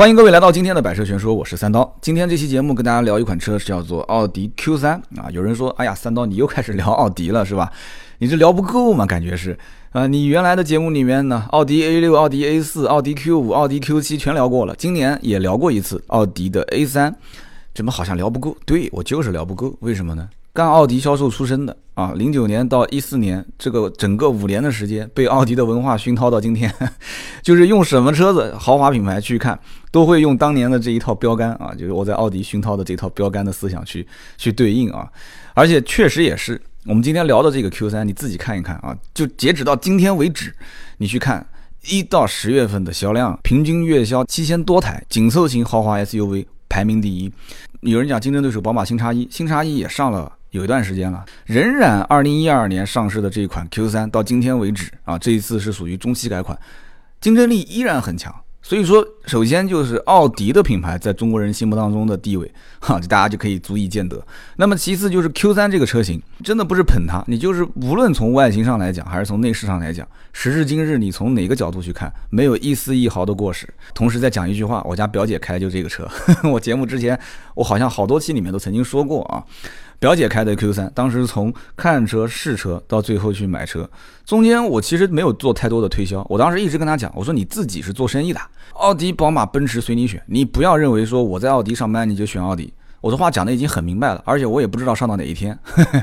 欢迎各位来到今天的百车全说，我是三刀。今天这期节目跟大家聊一款车，是叫做奥迪 Q3 啊。有人说，哎呀，三刀你又开始聊奥迪了是吧？你这聊不够嘛？感觉是啊，你原来的节目里面呢，奥迪 A6、奥迪 A4、奥迪 Q5、奥迪 Q7 全聊过了，今年也聊过一次奥迪的 A3，怎么好像聊不够？对我就是聊不够，为什么呢？干奥迪销售出身的啊，零九年到一四年这个整个五年的时间，被奥迪的文化熏陶到今天，就是用什么车子豪华品牌去看，都会用当年的这一套标杆啊，就是我在奥迪熏陶的这套标杆的思想去去对应啊，而且确实也是，我们今天聊的这个 Q 三，你自己看一看啊，就截止到今天为止，你去看一到十月份的销量，平均月销七千多台，紧凑型豪华 SUV 排名第一。有人讲竞争对手宝马新叉一，新叉一也上了。有一段时间了，仍然二零一二年上市的这一款 Q 三到今天为止啊，这一次是属于中期改款，竞争力依然很强。所以说，首先就是奥迪的品牌在中国人心目当中的地位，哈，大家就可以足以见得。那么其次就是 Q 三这个车型，真的不是捧它，你就是无论从外形上来讲，还是从内饰上来讲，时至今日你从哪个角度去看，没有一丝一毫的过时。同时再讲一句话，我家表姐开的就这个车，我节目之前我好像好多期里面都曾经说过啊。表姐开的 Q 三，当时从看车试车到最后去买车，中间我其实没有做太多的推销。我当时一直跟她讲，我说你自己是做生意的，奥迪、宝马、奔驰随你选，你不要认为说我在奥迪上班你就选奥迪。我的话讲的已经很明白了，而且我也不知道上到哪一天，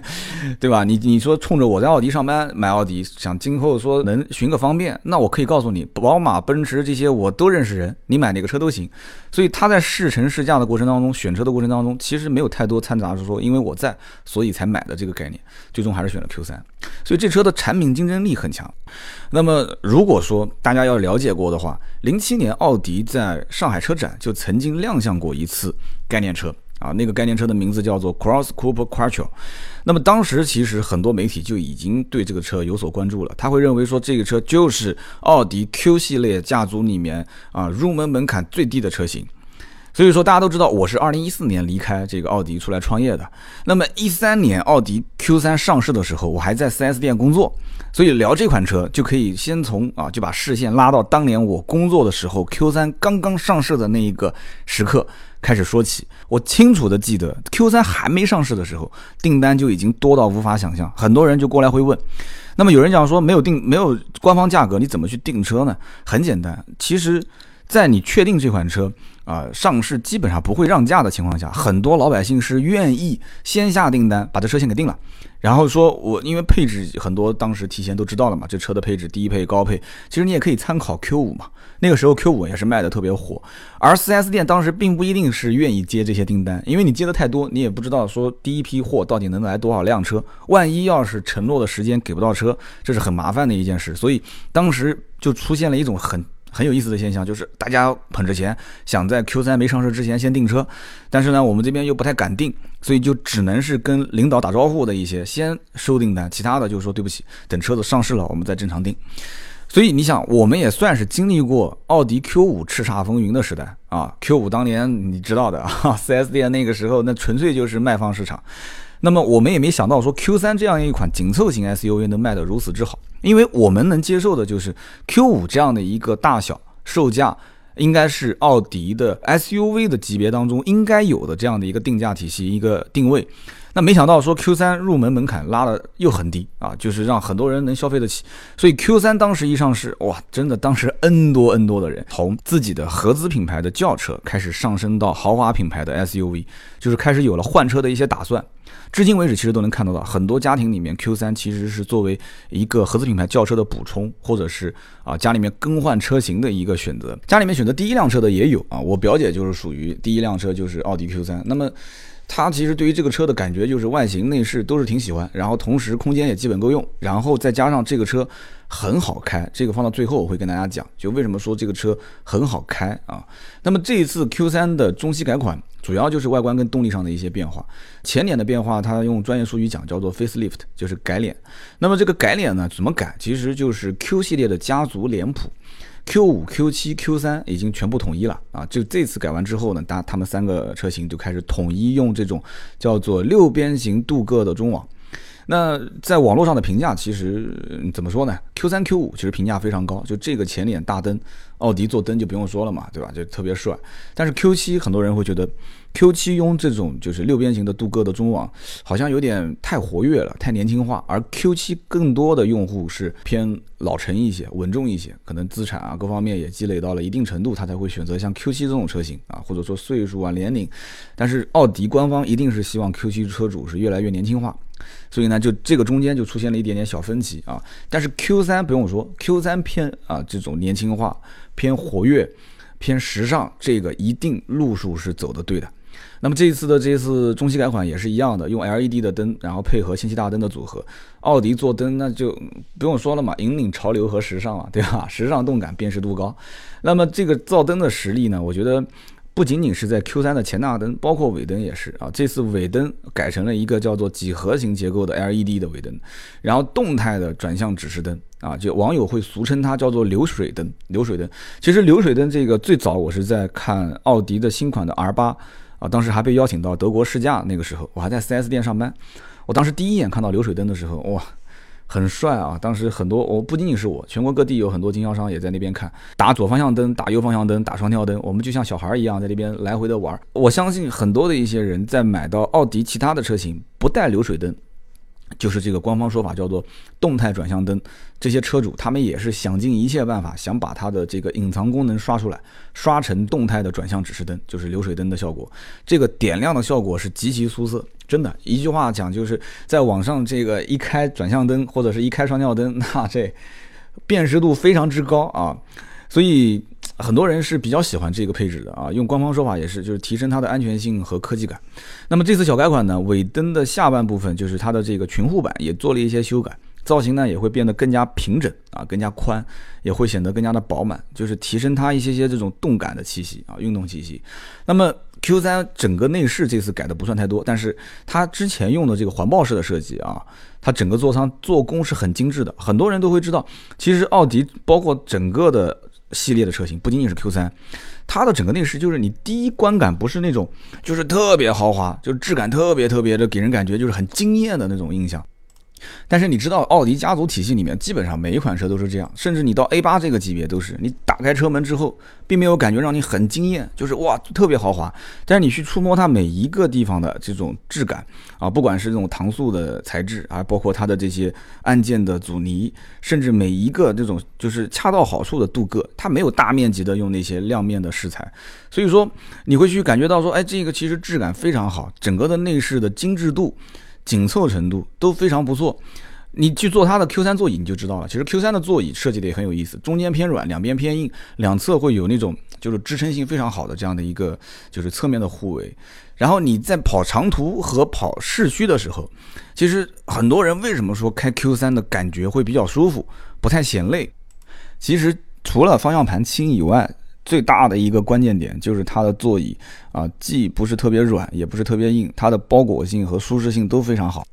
对吧？你你说冲着我在奥迪上班买奥迪，想今后说能寻个方便，那我可以告诉你，宝马、奔驰这些我都认识人，你买哪个车都行。所以他在试乘试驾的过程当中，选车的过程当中，其实没有太多掺杂，是说因为我在，所以才买的这个概念，最终还是选了 Q 三。所以这车的产品竞争力很强。那么如果说大家要了解过的话，零七年奥迪在上海车展就曾经亮相过一次概念车。啊，那个概念车的名字叫做 Cross Cooper Quattro，那么当时其实很多媒体就已经对这个车有所关注了，他会认为说这个车就是奥迪 Q 系列家族里面啊入门门槛最低的车型。所以说大家都知道，我是二零一四年离开这个奥迪出来创业的。那么一三年奥迪 Q 三上市的时候，我还在 4S 店工作，所以聊这款车就可以先从啊就把视线拉到当年我工作的时候 Q 三刚刚上市的那一个时刻。开始说起，我清楚的记得 Q3 还没上市的时候，订单就已经多到无法想象，很多人就过来会问。那么有人讲说没有定没有官方价格，你怎么去订车呢？很简单，其实，在你确定这款车。啊，上市基本上不会让价的情况下，很多老百姓是愿意先下订单，把这车先给定了，然后说我因为配置很多，当时提前都知道了嘛，这车的配置低配、高配，其实你也可以参考 Q 五嘛，那个时候 Q 五也是卖的特别火，而 4S 店当时并不一定是愿意接这些订单，因为你接的太多，你也不知道说第一批货到底能来多少辆车，万一要是承诺的时间给不到车，这是很麻烦的一件事，所以当时就出现了一种很。很有意思的现象就是，大家捧着钱想在 Q 三没上市之前先订车，但是呢，我们这边又不太敢订，所以就只能是跟领导打招呼的一些先收订单，其他的就说对不起，等车子上市了我们再正常订。所以你想，我们也算是经历过奥迪 Q 五叱咤风云的时代啊。Q 五当年你知道的啊，4S 店那个时候那纯粹就是卖方市场。那么我们也没想到说 Q 三这样一款紧凑型 SUV 能卖得如此之好，因为我们能接受的就是 Q 五这样的一个大小，售价应该是奥迪的 SUV 的级别当中应该有的这样的一个定价体系一个定位。那没想到说 Q 三入门门槛拉的又很低啊，就是让很多人能消费得起。所以 Q 三当时一上市，哇，真的当时 N 多 N 多的人从自己的合资品牌的轿车开始上升到豪华品牌的 SUV，就是开始有了换车的一些打算。至今为止，其实都能看得到，很多家庭里面 Q 三其实是作为一个合资品牌轿车的补充，或者是啊家里面更换车型的一个选择。家里面选择第一辆车的也有啊，我表姐就是属于第一辆车就是奥迪 Q 三。那么。他其实对于这个车的感觉就是外形内饰都是挺喜欢，然后同时空间也基本够用，然后再加上这个车很好开，这个放到最后我会跟大家讲，就为什么说这个车很好开啊。那么这一次 Q3 的中期改款，主要就是外观跟动力上的一些变化。前脸的变化，它用专业术语讲叫做 facelift，就是改脸。那么这个改脸呢，怎么改？其实就是 Q 系列的家族脸谱。Q 五、Q 七、Q 三已经全部统一了啊！就这次改完之后呢，大他们三个车型就开始统一用这种叫做六边形镀铬的中网。那在网络上的评价其实怎么说呢？Q 三 Q 五其实评价非常高，就这个前脸大灯，奥迪做灯就不用说了嘛，对吧？就特别帅。但是 Q 七很多人会觉得。Q 七用这种就是六边形的镀铬的中网，好像有点太活跃了，太年轻化。而 Q 七更多的用户是偏老成一些、稳重一些，可能资产啊各方面也积累到了一定程度，他才会选择像 Q 七这种车型啊，或者说岁数啊、年龄。但是奥迪官方一定是希望 Q 七车主是越来越年轻化，所以呢，就这个中间就出现了一点点小分歧啊。但是 Q 三不用说，Q 三偏啊这种年轻化、偏活跃、偏时尚，这个一定路数是走的对的。那么这一次的这次中期改款也是一样的，用 LED 的灯，然后配合氙气大灯的组合。奥迪做灯那就不用说了嘛，引领潮流和时尚嘛，对吧？时尚动感，辨识度高。那么这个造灯的实力呢，我觉得不仅仅是在 Q3 的前大灯，包括尾灯也是啊。这次尾灯改成了一个叫做几何型结构的 LED 的尾灯，然后动态的转向指示灯啊，就网友会俗称它叫做流水灯。流水灯其实流水灯这个最早我是在看奥迪的新款的 R8。啊，当时还被邀请到德国试驾，那个时候我还在 4S 店上班。我当时第一眼看到流水灯的时候，哇，很帅啊！当时很多，我不仅仅是我，全国各地有很多经销商也在那边看，打左方向灯，打右方向灯，打双跳灯，我们就像小孩一样在那边来回的玩。我相信很多的一些人在买到奥迪其他的车型不带流水灯。就是这个官方说法叫做动态转向灯，这些车主他们也是想尽一切办法，想把它的这个隐藏功能刷出来，刷成动态的转向指示灯，就是流水灯的效果。这个点亮的效果是极其出色，真的，一句话讲就是在网上这个一开转向灯或者是一开双跳灯，那这辨识度非常之高啊，所以。很多人是比较喜欢这个配置的啊，用官方说法也是，就是提升它的安全性和科技感。那么这次小改款呢，尾灯的下半部分就是它的这个裙护板也做了一些修改，造型呢也会变得更加平整啊，更加宽，也会显得更加的饱满，就是提升它一些些这种动感的气息啊，运动气息。那么 Q3 整个内饰这次改的不算太多，但是它之前用的这个环抱式的设计啊，它整个座舱做工是很精致的。很多人都会知道，其实奥迪包括整个的。系列的车型不仅仅是 Q3，它的整个内饰就是你第一观感不是那种，就是特别豪华，就是质感特别特别的给人感觉就是很惊艳的那种印象。但是你知道，奥迪家族体系里面基本上每一款车都是这样，甚至你到 A 八这个级别都是，你打开车门之后，并没有感觉让你很惊艳，就是哇特别豪华。但是你去触摸它每一个地方的这种质感啊，不管是这种搪塑的材质啊，包括它的这些按键的阻尼，甚至每一个这种就是恰到好处的镀铬，它没有大面积的用那些亮面的饰材，所以说你会去感觉到说，哎，这个其实质感非常好，整个的内饰的精致度。紧凑程度都非常不错，你去坐它的 Q3 座椅你就知道了。其实 Q3 的座椅设计的也很有意思，中间偏软，两边偏硬，两侧会有那种就是支撑性非常好的这样的一个就是侧面的护围。然后你在跑长途和跑市区的时候，其实很多人为什么说开 Q3 的感觉会比较舒服，不太显累？其实除了方向盘轻以外，最大的一个关键点就是它的座椅啊，既不是特别软，也不是特别硬，它的包裹性和舒适性都非常好。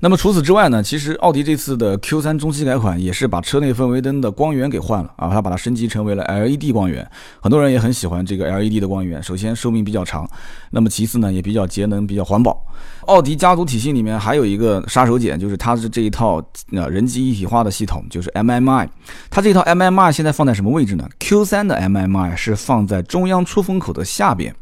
那么除此之外呢，其实奥迪这次的 Q3 中期改款也是把车内氛围灯的光源给换了啊，它把它升级成为了 LED 光源，很多人也很喜欢这个 LED 的光源。首先寿命比较长，那么其次呢也比较节能、比较环保。奥迪家族体系里面还有一个杀手锏，就是它是这一套呃人机一体化的系统，就是 MMI。它这套 MMI 现在放在什么位置呢？Q3 的 MMI 是放在中央出风口的下边。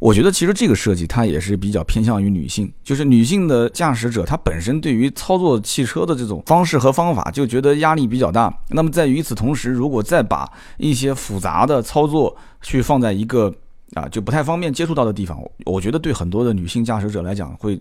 我觉得其实这个设计它也是比较偏向于女性，就是女性的驾驶者，她本身对于操作汽车的这种方式和方法就觉得压力比较大。那么在与此同时，如果再把一些复杂的操作去放在一个啊就不太方便接触到的地方，我觉得对很多的女性驾驶者来讲会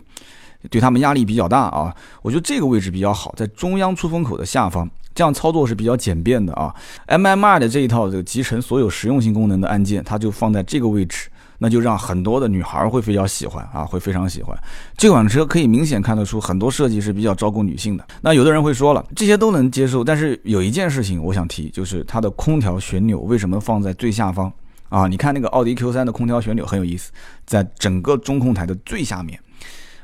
对他们压力比较大啊。我觉得这个位置比较好，在中央出风口的下方，这样操作是比较简便的啊。MMI 的这一套这个集成所有实用性功能的按键，它就放在这个位置。那就让很多的女孩会比较喜欢啊，会非常喜欢这款车，可以明显看得出很多设计是比较照顾女性的。那有的人会说了，这些都能接受，但是有一件事情我想提，就是它的空调旋钮为什么放在最下方啊？你看那个奥迪 Q3 的空调旋钮很有意思，在整个中控台的最下面，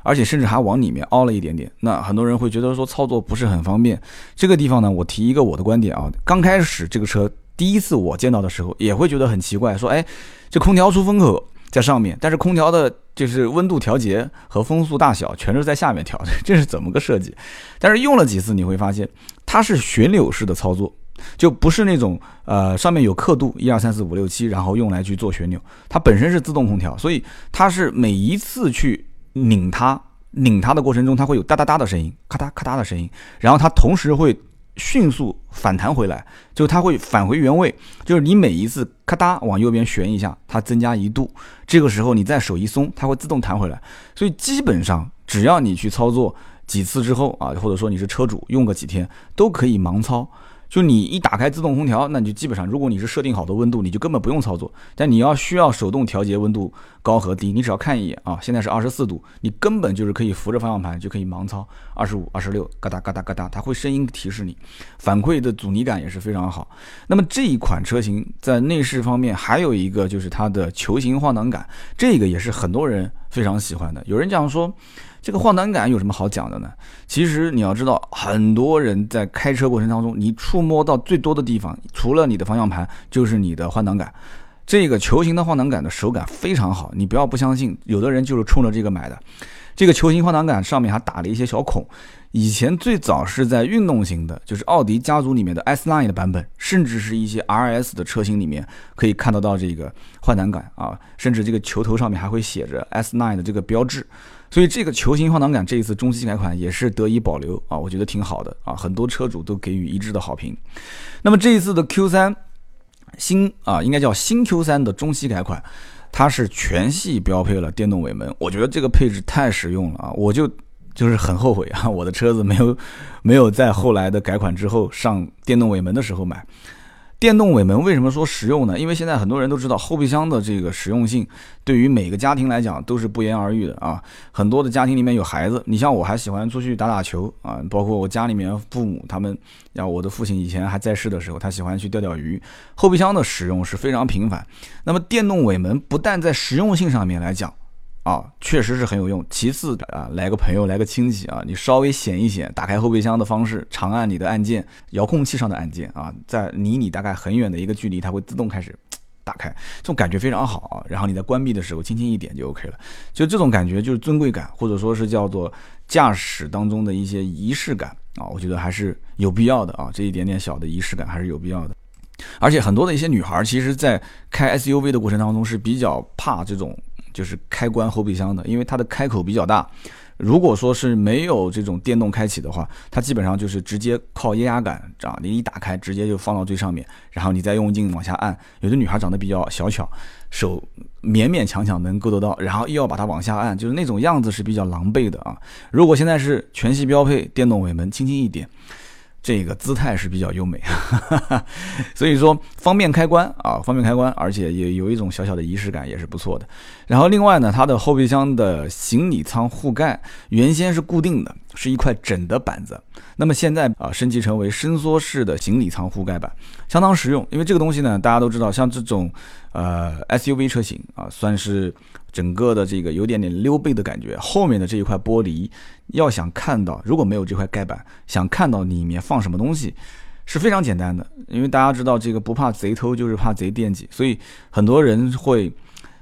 而且甚至还往里面凹了一点点。那很多人会觉得说操作不是很方便。这个地方呢，我提一个我的观点啊，刚开始这个车。第一次我见到的时候，也会觉得很奇怪，说，哎，这空调出风口在上面，但是空调的就是温度调节和风速大小全是在下面调的，这是怎么个设计？但是用了几次你会发现，它是旋钮式的操作，就不是那种呃上面有刻度一二三四五六七，然后用来去做旋钮，它本身是自动空调，所以它是每一次去拧它拧它的过程中，它会有哒哒哒的声音，咔嗒咔嗒的声音，然后它同时会。迅速反弹回来，就它会返回原位，就是你每一次咔嗒往右边旋一下，它增加一度，这个时候你再手一松，它会自动弹回来。所以基本上只要你去操作几次之后啊，或者说你是车主用个几天，都可以盲操。就你一打开自动空调，那你就基本上，如果你是设定好的温度，你就根本不用操作。但你要需要手动调节温度高和低，你只要看一眼啊，现在是二十四度，你根本就是可以扶着方向盘就可以盲操二十五、二十六，嘎哒嘎哒嘎哒，它会声音提示你，反馈的阻尼感也是非常好。那么这一款车型在内饰方面还有一个就是它的球形换挡杆，这个也是很多人非常喜欢的。有人讲说。这个换挡杆有什么好讲的呢？其实你要知道，很多人在开车过程当中，你触摸到最多的地方，除了你的方向盘，就是你的换挡杆。这个球形的换挡杆的手感非常好，你不要不相信，有的人就是冲着这个买的。这个球形换挡杆上面还打了一些小孔，以前最早是在运动型的，就是奥迪家族里面的 S Line 的版本，甚至是一些 RS 的车型里面可以看得到这个换挡杆啊，甚至这个球头上面还会写着 S Line 的这个标志。所以这个球形换挡杆这一次中期改款也是得以保留啊，我觉得挺好的啊，很多车主都给予一致的好评。那么这一次的 Q3 新啊，应该叫新 Q3 的中期改款，它是全系标配了电动尾门，我觉得这个配置太实用了啊，我就就是很后悔啊，我的车子没有没有在后来的改款之后上电动尾门的时候买。电动尾门为什么说实用呢？因为现在很多人都知道后备箱的这个实用性，对于每个家庭来讲都是不言而喻的啊。很多的家庭里面有孩子，你像我还喜欢出去打打球啊，包括我家里面父母他们，像我的父亲以前还在世的时候，他喜欢去钓钓鱼，后备箱的使用是非常频繁。那么电动尾门不但在实用性上面来讲，啊，确实是很有用。其次啊，来个朋友，来个亲戚啊，你稍微显一显，打开后备箱的方式，长按你的按键，遥控器上的按键啊，在离你大概很远的一个距离，它会自动开始打开，这种感觉非常好啊。然后你在关闭的时候，轻轻一点就 OK 了。就这种感觉，就是尊贵感，或者说是叫做驾驶当中的一些仪式感啊，我觉得还是有必要的啊。这一点点小的仪式感还是有必要的。而且很多的一些女孩，其实在开 SUV 的过程当中是比较怕这种。就是开关后备箱的，因为它的开口比较大。如果说是没有这种电动开启的话，它基本上就是直接靠液压杆，这样你一打开，直接就放到最上面，然后你再用劲往下按。有的女孩长得比较小巧，手勉勉强强能够得到，然后又要把它往下按，就是那种样子是比较狼狈的啊。如果现在是全系标配电动尾门，轻轻一点。这个姿态是比较优美，所以说方便开关啊，方便开关，而且也有一种小小的仪式感，也是不错的。然后另外呢，它的后备箱的行李舱护盖原先是固定的，是一块整的板子，那么现在啊升级成为伸缩式的行李舱护盖板，相当实用。因为这个东西呢，大家都知道，像这种呃 SUV 车型啊，算是。整个的这个有点点溜背的感觉，后面的这一块玻璃，要想看到，如果没有这块盖板，想看到里面放什么东西，是非常简单的。因为大家知道，这个不怕贼偷，就是怕贼惦记，所以很多人会。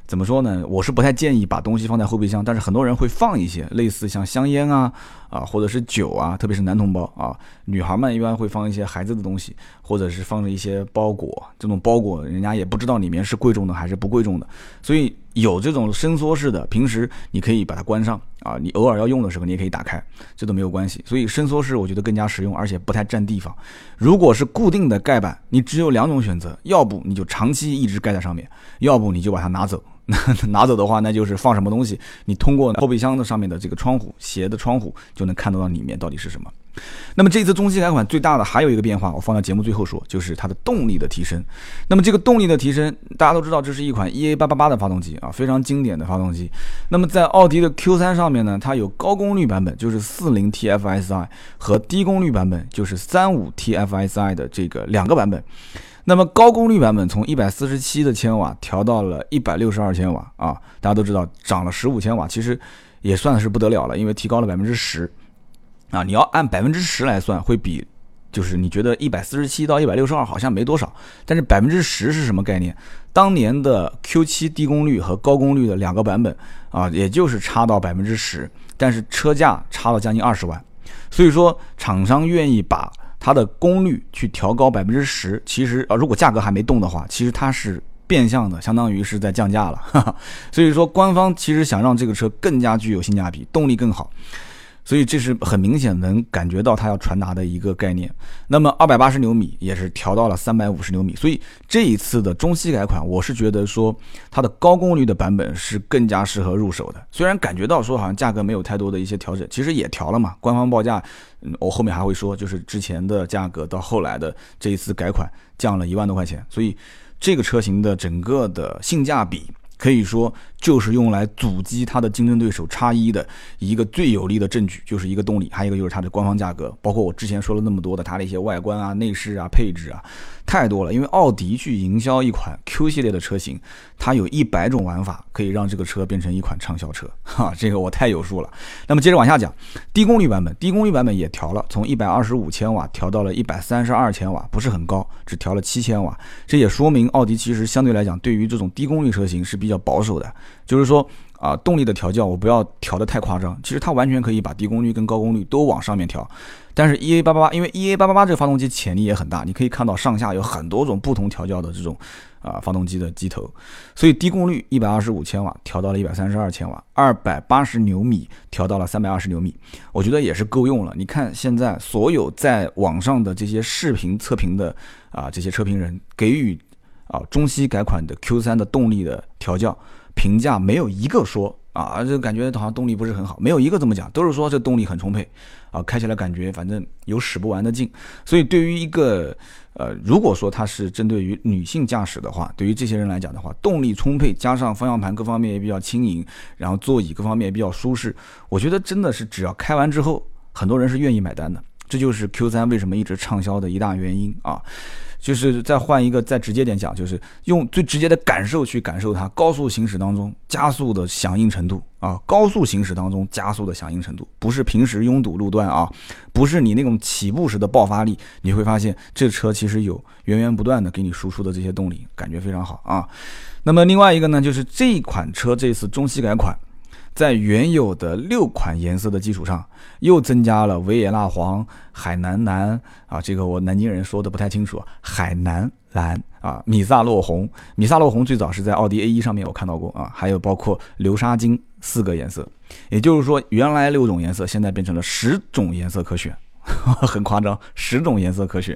怎么说呢？我是不太建议把东西放在后备箱，但是很多人会放一些类似像香烟啊啊，或者是酒啊，特别是男同胞啊，女孩们一般会放一些孩子的东西，或者是放着一些包裹。这种包裹人家也不知道里面是贵重的还是不贵重的，所以有这种伸缩式的，平时你可以把它关上啊，你偶尔要用的时候你也可以打开，这都没有关系。所以伸缩式我觉得更加实用，而且不太占地方。如果是固定的盖板，你只有两种选择，要不你就长期一直盖在上面，要不你就把它拿走。那 拿走的话，那就是放什么东西，你通过后备箱的上面的这个窗户斜的窗户就能看得到里面到底是什么。那么这次中期改款最大的还有一个变化，我放在节目最后说，就是它的动力的提升。那么这个动力的提升，大家都知道，这是一款 EA888 的发动机啊，非常经典的发动机。那么在奥迪的 Q3 上面呢，它有高功率版本，就是 40TFSI 和低功率版本，就是 35TFSI 的这个两个版本。那么高功率版本从一百四十七的千瓦调到了一百六十二千瓦啊，大家都知道涨了十五千瓦，其实也算是不得了了，因为提高了百分之十啊。你要按百分之十来算，会比就是你觉得一百四十七到一百六十二好像没多少，但是百分之十是什么概念？当年的 Q 七低功率和高功率的两个版本啊，也就是差到百分之十，但是车价差了将近二十万，所以说厂商愿意把它的功率去调高百分之十，其实啊，如果价格还没动的话，其实它是。变相的，相当于是在降价了，哈哈。所以说官方其实想让这个车更加具有性价比，动力更好，所以这是很明显能感觉到它要传达的一个概念。那么二百八十牛米也是调到了三百五十牛米，所以这一次的中期改款，我是觉得说它的高功率的版本是更加适合入手的。虽然感觉到说好像价格没有太多的一些调整，其实也调了嘛。官方报价，嗯，我后面还会说，就是之前的价格到后来的这一次改款降了一万多块钱，所以。这个车型的整个的性价比，可以说就是用来阻击它的竞争对手叉一的一个最有力的证据，就是一个动力，还有一个就是它的官方价格，包括我之前说了那么多的它的一些外观啊、内饰啊、配置啊。太多了，因为奥迪去营销一款 Q 系列的车型，它有一百种玩法可以让这个车变成一款畅销车，哈，这个我太有数了。那么接着往下讲，低功率版本，低功率版本也调了，从一百二十五千瓦调到了一百三十二千瓦，不是很高，只调了七千瓦。这也说明奥迪其实相对来讲，对于这种低功率车型是比较保守的，就是说。啊，动力的调教我不要调的太夸张，其实它完全可以把低功率跟高功率都往上面调。但是 E A 八八八，因为 E A 八八八这个发动机潜力也很大，你可以看到上下有很多种不同调教的这种啊发动机的机头，所以低功率一百二十五千瓦调到了一百三十二千瓦，二百八十牛米调到了三百二十牛米，我觉得也是够用了。你看现在所有在网上的这些视频测评的啊这些车评人给予啊中期改款的 Q 三的动力的调教。评价没有一个说啊，这感觉好像动力不是很好，没有一个这么讲，都是说这动力很充沛啊，开起来感觉反正有使不完的劲。所以对于一个呃，如果说它是针对于女性驾驶的话，对于这些人来讲的话，动力充沛，加上方向盘各方面也比较轻盈，然后座椅各方面也比较舒适，我觉得真的是只要开完之后，很多人是愿意买单的。这就是 Q 三为什么一直畅销的一大原因啊。就是再换一个再直接点讲，就是用最直接的感受去感受它高速行驶当中加速的响应程度啊，高速行驶当中加速的响应程度，不是平时拥堵路段啊，不是你那种起步时的爆发力，你会发现这车其实有源源不断的给你输出的这些动力，感觉非常好啊。那么另外一个呢，就是这款车这次中期改款。在原有的六款颜色的基础上，又增加了维也纳黄、海南蓝啊，这个我南京人说的不太清楚，海南蓝啊，米萨洛红，米萨洛红最早是在奥迪 A1 上面我看到过啊，还有包括流沙金四个颜色，也就是说原来六种颜色现在变成了十种颜色可选，很夸张，十种颜色可选，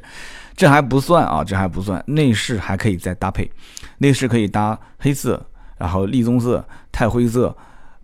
这还不算啊，这还不算，内饰还可以再搭配，内饰可以搭黑色，然后栗棕色、钛灰色。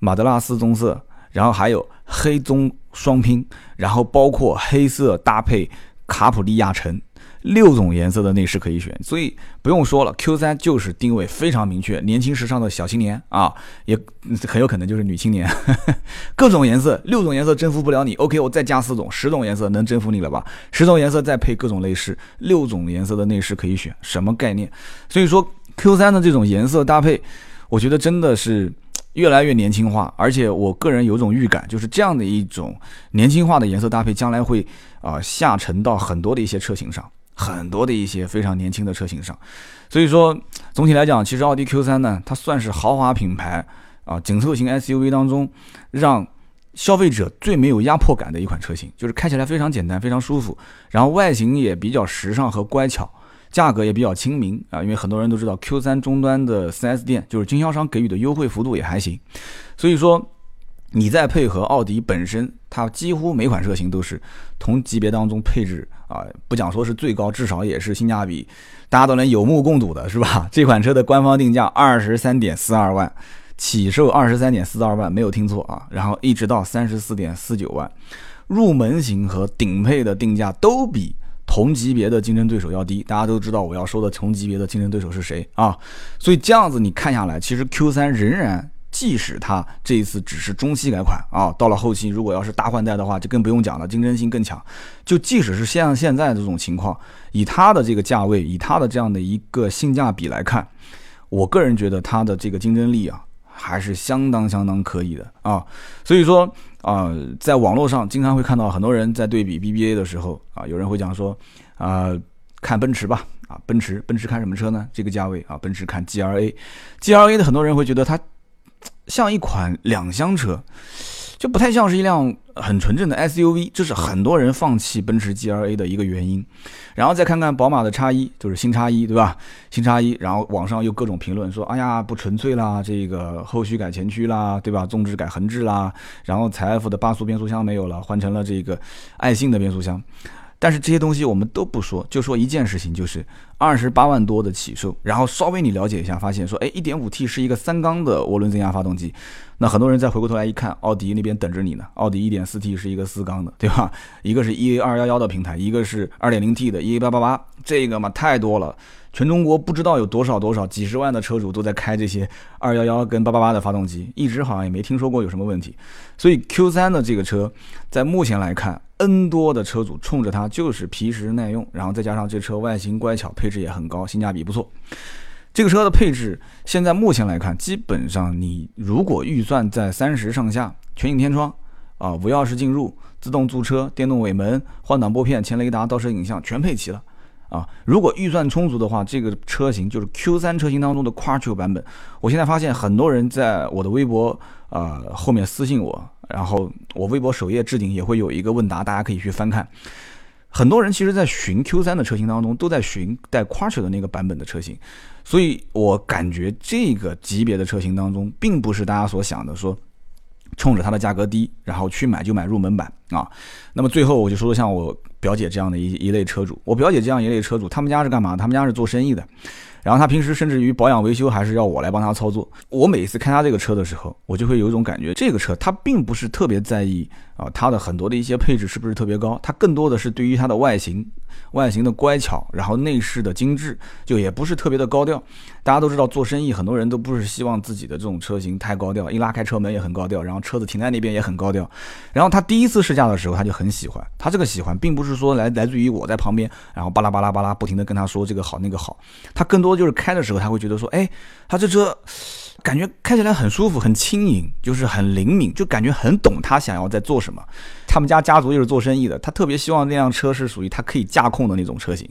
马德拉斯棕色，然后还有黑棕双拼，然后包括黑色搭配卡普利亚橙，六种颜色的内饰可以选，所以不用说了，Q3 就是定位非常明确，年轻时尚的小青年啊，也很有可能就是女青年，各种颜色，六种颜色征服不了你，OK，我再加四种，十种颜色能征服你了吧？十种颜色再配各种内饰，六种颜色的内饰可以选，什么概念？所以说 Q3 的这种颜色搭配，我觉得真的是。越来越年轻化，而且我个人有种预感，就是这样的一种年轻化的颜色搭配，将来会啊下沉到很多的一些车型上，很多的一些非常年轻的车型上。所以说，总体来讲，其实奥迪 Q3 呢，它算是豪华品牌啊紧凑型 SUV 当中，让消费者最没有压迫感的一款车型，就是开起来非常简单、非常舒服，然后外形也比较时尚和乖巧。价格也比较亲民啊，因为很多人都知道 Q3 终端的 4S 店就是经销商给予的优惠幅度也还行，所以说你再配合奥迪本身，它几乎每款车型都是同级别当中配置啊，不讲说是最高，至少也是性价比大家都能有目共睹的，是吧？这款车的官方定价二十三点四二万，起售二十三点四二万，没有听错啊，然后一直到三十四点四九万，入门型和顶配的定价都比。同级别的竞争对手要低，大家都知道我要说的同级别的竞争对手是谁啊？所以这样子你看下来，其实 Q3 仍然，即使它这一次只是中期改款啊，到了后期如果要是大换代的话，就更不用讲了，竞争性更强。就即使是像现在这种情况，以它的这个价位，以它的这样的一个性价比来看，我个人觉得它的这个竞争力啊，还是相当相当可以的啊。所以说。啊，在网络上经常会看到很多人在对比 BBA 的时候啊，有人会讲说啊，看奔驰吧，啊，奔驰，奔驰看什么车呢？这个价位啊，奔驰看 GLA，GLA 的很多人会觉得它像一款两厢车。就不太像是一辆很纯正的 SUV，这是很多人放弃奔驰 GLA 的一个原因。然后再看看宝马的叉一，就是新叉一，对吧？新叉一，然后网上又各种评论说，哎呀，不纯粹啦，这个后驱改前驱啦，对吧？纵置改横置啦，然后采埃孚的八速变速箱没有了，换成了这个爱信的变速箱。但是这些东西我们都不说，就说一件事情，就是二十八万多的起售，然后稍微你了解一下，发现说，哎，一点五 T 是一个三缸的涡轮增压发动机，那很多人再回过头来一看，奥迪那边等着你呢，奥迪一点四 T 是一个四缸的，对吧？一个是 EA 二幺幺的平台，一个是二点零 T 的 EA 八八八，这个嘛太多了，全中国不知道有多少多少几十万的车主都在开这些二幺幺跟八八八的发动机，一直好像也没听说过有什么问题，所以 Q 三的这个车在目前来看。N 多的车主冲着它就是皮实耐用，然后再加上这车外形乖巧，配置也很高，性价比不错。这个车的配置现在目前来看，基本上你如果预算在三十上下，全景天窗啊，无钥匙进入，自动驻车，电动尾门，换挡拨片，前雷达，倒车影像全配齐了啊。如果预算充足的话，这个车型就是 Q3 车型当中的 Quattro 版本。我现在发现很多人在我的微博啊后面私信我。然后我微博首页置顶也会有一个问答，大家可以去翻看。很多人其实，在寻 Q3 的车型当中，都在寻带 Quattro 的那个版本的车型，所以我感觉这个级别的车型当中，并不是大家所想的说，冲着它的价格低，然后去买就买入门版啊。那么最后我就说说像我表姐这样的一一类车主，我表姐这样一类车主，他们家是干嘛？他们家是做生意的。然后他平时甚至于保养维修还是要我来帮他操作。我每次开他这个车的时候，我就会有一种感觉，这个车他并不是特别在意啊，它的很多的一些配置是不是特别高，它更多的是对于它的外形。外形的乖巧，然后内饰的精致，就也不是特别的高调。大家都知道，做生意很多人都不是希望自己的这种车型太高调，一拉开车门也很高调，然后车子停在那边也很高调。然后他第一次试驾的时候，他就很喜欢。他这个喜欢，并不是说来来自于我在旁边，然后巴拉巴拉巴拉不停的跟他说这个好那个好。他更多就是开的时候，他会觉得说，哎，他这车。感觉开起来很舒服，很轻盈，就是很灵敏，就感觉很懂他想要在做什么。他们家家族又是做生意的，他特别希望那辆车是属于他可以驾控的那种车型，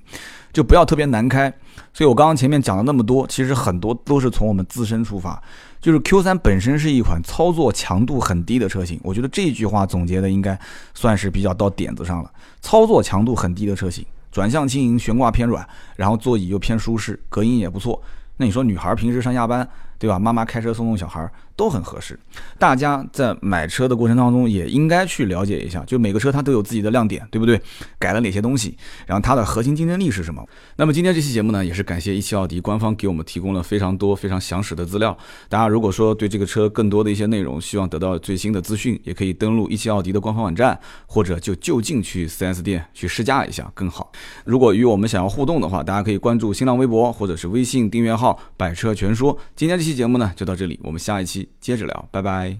就不要特别难开。所以我刚刚前面讲了那么多，其实很多都是从我们自身出发。就是 Q3 本身是一款操作强度很低的车型，我觉得这句话总结的应该算是比较到点子上了。操作强度很低的车型，转向轻盈，悬挂偏软，然后座椅又偏舒适，隔音也不错。那你说女孩平时上下班？对吧？妈妈开车送送小孩都很合适。大家在买车的过程当中也应该去了解一下，就每个车它都有自己的亮点，对不对？改了哪些东西？然后它的核心竞争力是什么？那么今天这期节目呢，也是感谢一汽奥迪官方给我们提供了非常多非常详实的资料。大家如果说对这个车更多的一些内容，希望得到最新的资讯，也可以登录一汽奥迪的官方网站，或者就就近去 4S 店去试驾一下更好。如果与我们想要互动的话，大家可以关注新浪微博或者是微信订阅号“百车全说”。今天这期期。节目呢就到这里，我们下一期接着聊，拜拜。